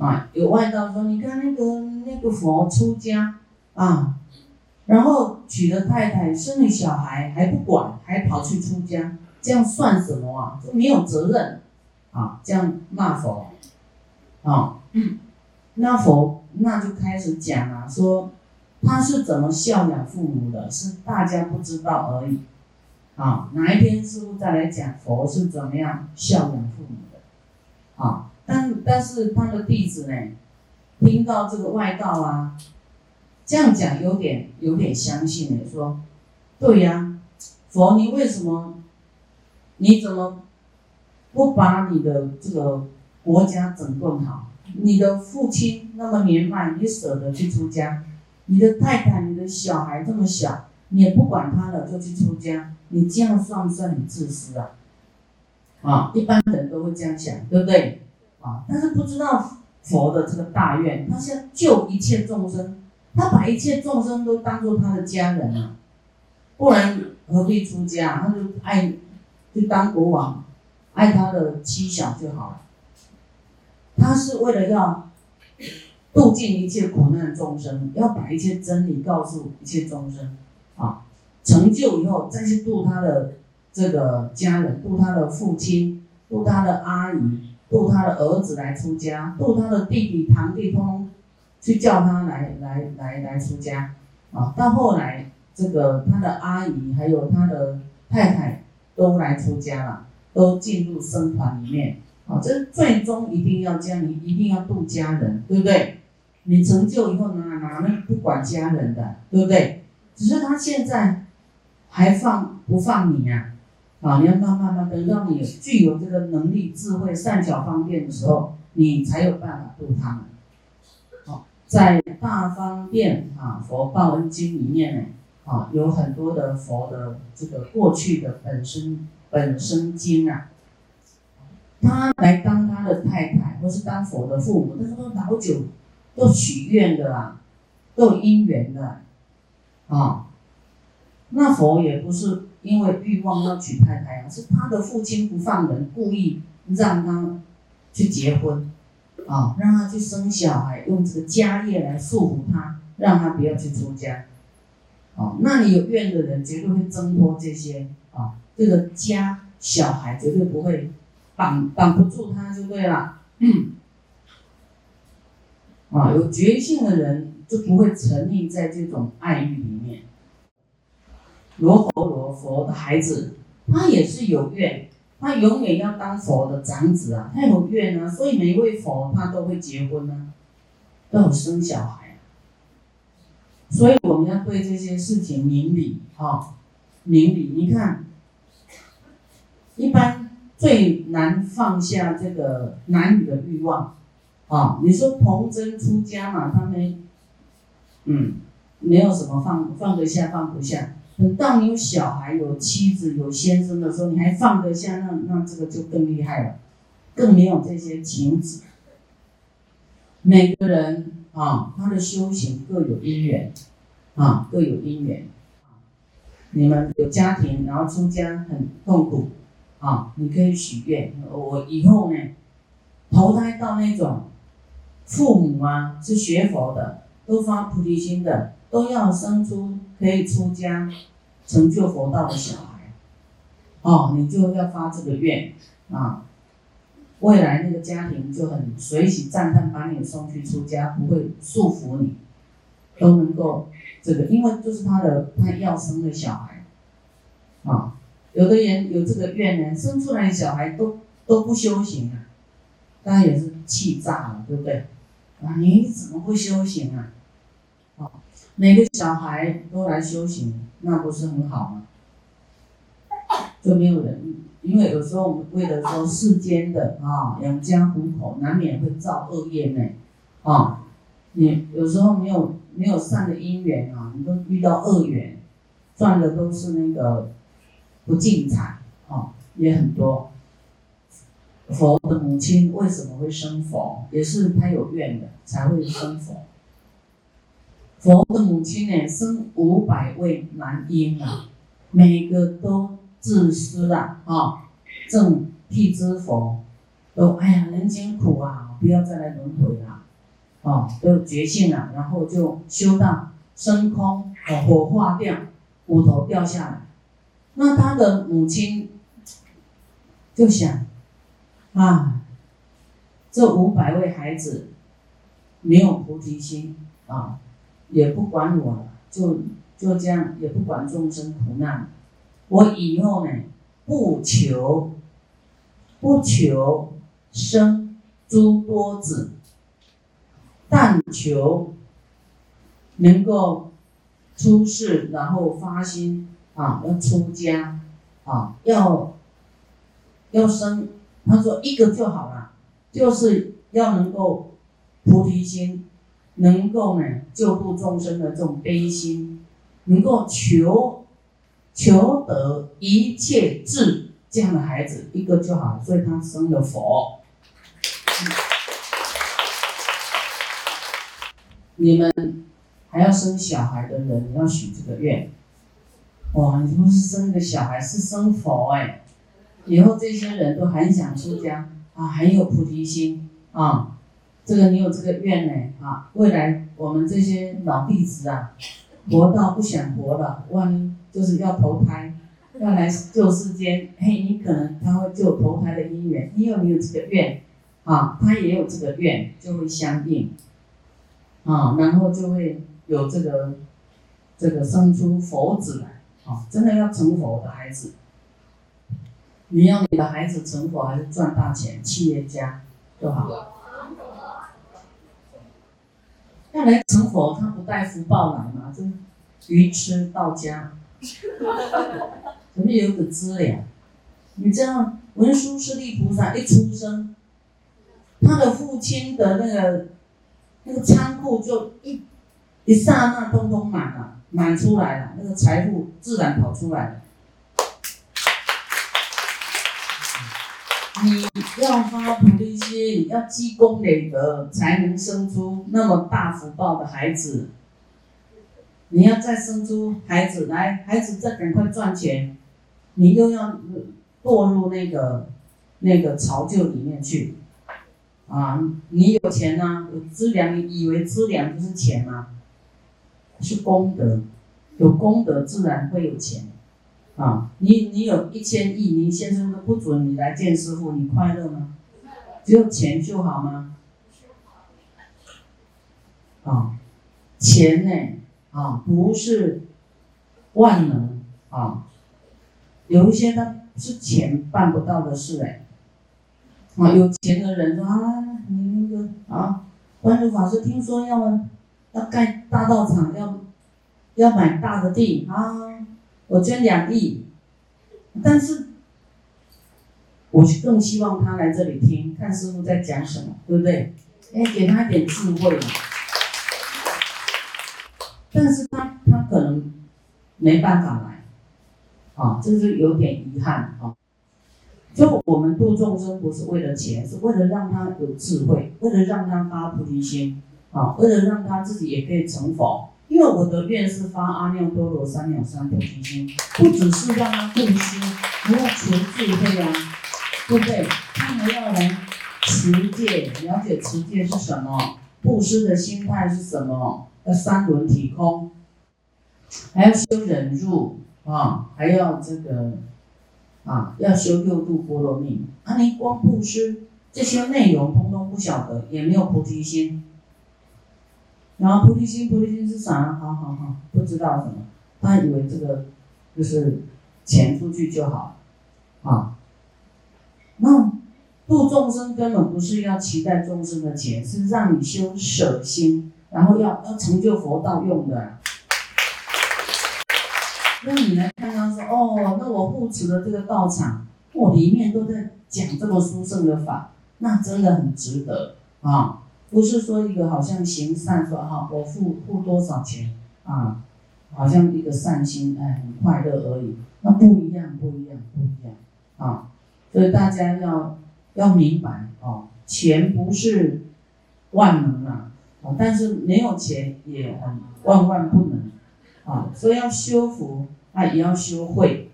啊，有外道说，你看那个那个佛出家啊，然后娶了太太，生了小孩还不管，还跑去出家，这样算什么啊？就没有责任啊，这样骂佛啊。那佛那就开始讲啊，说他是怎么孝养父母的，是大家不知道而已。啊，哪一天师傅再来讲佛是怎么样孝养父母的？啊，但但是他的弟子呢，听到这个外道啊，这样讲有点有点相信呢，说，对呀，佛你为什么，你怎么不把你的这个国家整顿好？你的父亲那么年迈，你舍得去出家？你的太太、你的小孩这么小，你也不管他了，就去出家？你这样算不算很自私啊？啊，一般人都会这样想，对不对？啊，但是不知道佛的这个大愿，他想救一切众生，他把一切众生都当做他的家人啊，不然何必出家？他就爱，就当国王，爱他的妻小就好了。他是为了要度尽一切苦难众生，要把一切真理告诉一切众生，啊。成就以后再去度他的这个家人，度他的父亲，度他的阿姨，度他的儿子来出家，度他的弟弟堂弟，通去叫他来来来来出家啊！到后来，这个他的阿姨还有他的太太都来出家了，都进入僧团里面啊！这最终一定要这样，你一定要度家人，对不对？你成就以后哪哪能不管家人的，对不对？只是他现在。还放不放你呀？啊，你要慢慢慢等到你具有这个能力、智慧、善巧方便的时候，你才有办法度他们。好，在《大方便啊佛报恩经》里面呢，啊，有很多的佛的这个过去的本身本身经啊，他来当他的太太，或是当佛的父母，但是都老久都许愿的啦，都有因缘的，啊。那佛也不是因为欲望要娶太太啊，是他的父亲不放人，故意让他去结婚，啊，让他去生小孩，用这个家业来束缚他，让他不要去出家，啊，那你有怨的人绝对会挣脱这些啊，这个家小孩绝对不会绑绑不住他就对了，嗯，啊，有觉性的人就不会沉溺在这种爱欲里面。罗佛罗佛的孩子，他也是有愿，他永远要当佛的长子啊，他有愿啊，所以每一位佛他都会结婚啊，都有生小孩，所以我们要对这些事情明理哈，明理。你看，一般最难放下这个男女的欲望啊，你说童真出家嘛，他们嗯，没有什么放放得下放不下。等到你有小孩、有妻子、有先生的时候，你还放得下，那那这个就更厉害了，更没有这些情子。每个人啊，他的修行各有因缘，啊，各有因缘。你们有家庭，然后出家很痛苦，啊，你可以许愿，我以后呢，投胎到那种父母啊是学佛的，都发菩提心的，都要生出可以出家。成就佛道的小孩，哦，你就要发这个愿啊，未来那个家庭就很随喜赞叹，把你送去出家，不会束缚你，都能够这个，因为就是他的他要生的小孩，啊，有的人有这个愿呢，生出来的小孩都都不修行啊，当然也是气炸了，对不对？啊，你怎么不修行啊？啊，每个小孩都来修行。那不是很好吗？就没有人，因为有时候我们为了说世间的啊养家糊口，难免会造恶业呢，啊，你有时候没有没有善的因缘啊，你都遇到恶缘，赚的都是那个不净财啊，也很多。佛的母亲为什么会生佛？也是他有愿的才会生佛。佛的母亲呢，生五百位男婴啊，每个都自私啊，啊，正辟支佛，都哎呀，人间苦啊，不要再来轮回了，哦，都觉醒了，然后就修到升空，哦，火化掉，骨头掉下来。那他的母亲就想，啊，这五百位孩子没有菩提心啊，也不管我了，就就这样，也不管众生苦难，我以后呢，不求。不求生诸多子，但求能够出世，然后发心啊，要出家啊，要要生。他说一个就好了，就是要能够菩提心，能够呢救度众生的这种悲心，能够求求得一切智。这样的孩子一个就好，所以他生了佛。你们还要生小孩的人，你要许这个愿。哇，你不是生个小孩，是生佛哎！以后这些人都很想出家啊，很有菩提心啊。这个你有这个愿呢啊，未来我们这些老弟子啊，活到不想活了，万一就是要投胎。要来救世间，嘿，你可能他会救投胎的姻缘，因为你有这个愿，啊，他也有这个愿，就会相应，啊，然后就会有这个这个生出佛子来，啊，真的要成佛的孩子，你要你的孩子成佛还是赚大钱，企业家就好。要来成佛，他不带福报来嘛，就愚痴到家。怎么有个资粮，你知道文殊师利菩萨一出生，他的父亲的那个那个仓库就一一刹那通通满了，满出来了，那个财富自然跑出来了。你要发菩提心，要积功累德，才能生出那么大福报的孩子。你要再生出孩子来，孩子再赶快赚钱。你又要堕入那个那个巢臼里面去，啊！你有钱呢，有资粮，你以为资粮就是钱吗？是功德，有功德自然会有钱，啊！你你有一千亿，你先生都不准你来见师傅，你快乐吗？只有钱就好吗？啊，钱呢？啊，不是万能啊。有一些他是钱办不到的事哎，啊，有钱的人说啊，你那个啊，观主法师听说要要盖大道场，要要买大的地啊，我捐两亿，但是，我更希望他来这里听，看师傅在讲什么，对不对？哎，给他一点智慧，但是他他可能没办法来。啊，这是有点遗憾啊！就我们度众生不是为了钱，是为了让他有智慧，为了让他发菩提心啊，为了让他自己也可以成佛。因为我的愿是发阿耨多罗三藐三菩提心，不只是让他布施，还要求智慧啊，对不对？他还要来持戒，了解持戒是什么，布施的心态是什么，要三轮体空，还要修忍辱。啊，还要这个，啊，要修六度波罗蜜。啊，你光布施这些内容，通通不晓得，也没有菩提心。然后菩提心，菩提心是啥？好好好，不知道什么，他以为这个就是钱出去就好，啊，那度众生根本不是要期待众生的钱，是让你修舍心，然后要要成就佛道用的。那你来看看说哦，那我护持的这个道场，我里面都在讲这么殊胜的法，那真的很值得啊！不是说一个好像行善说哈，我付付多少钱啊，好像一个善心哎很快乐而已，那不一样不一样不一样啊！所以大家要要明白哦，钱不是万能啊，但是没有钱也很万万不能。啊，所以要修福，啊，也要修慧。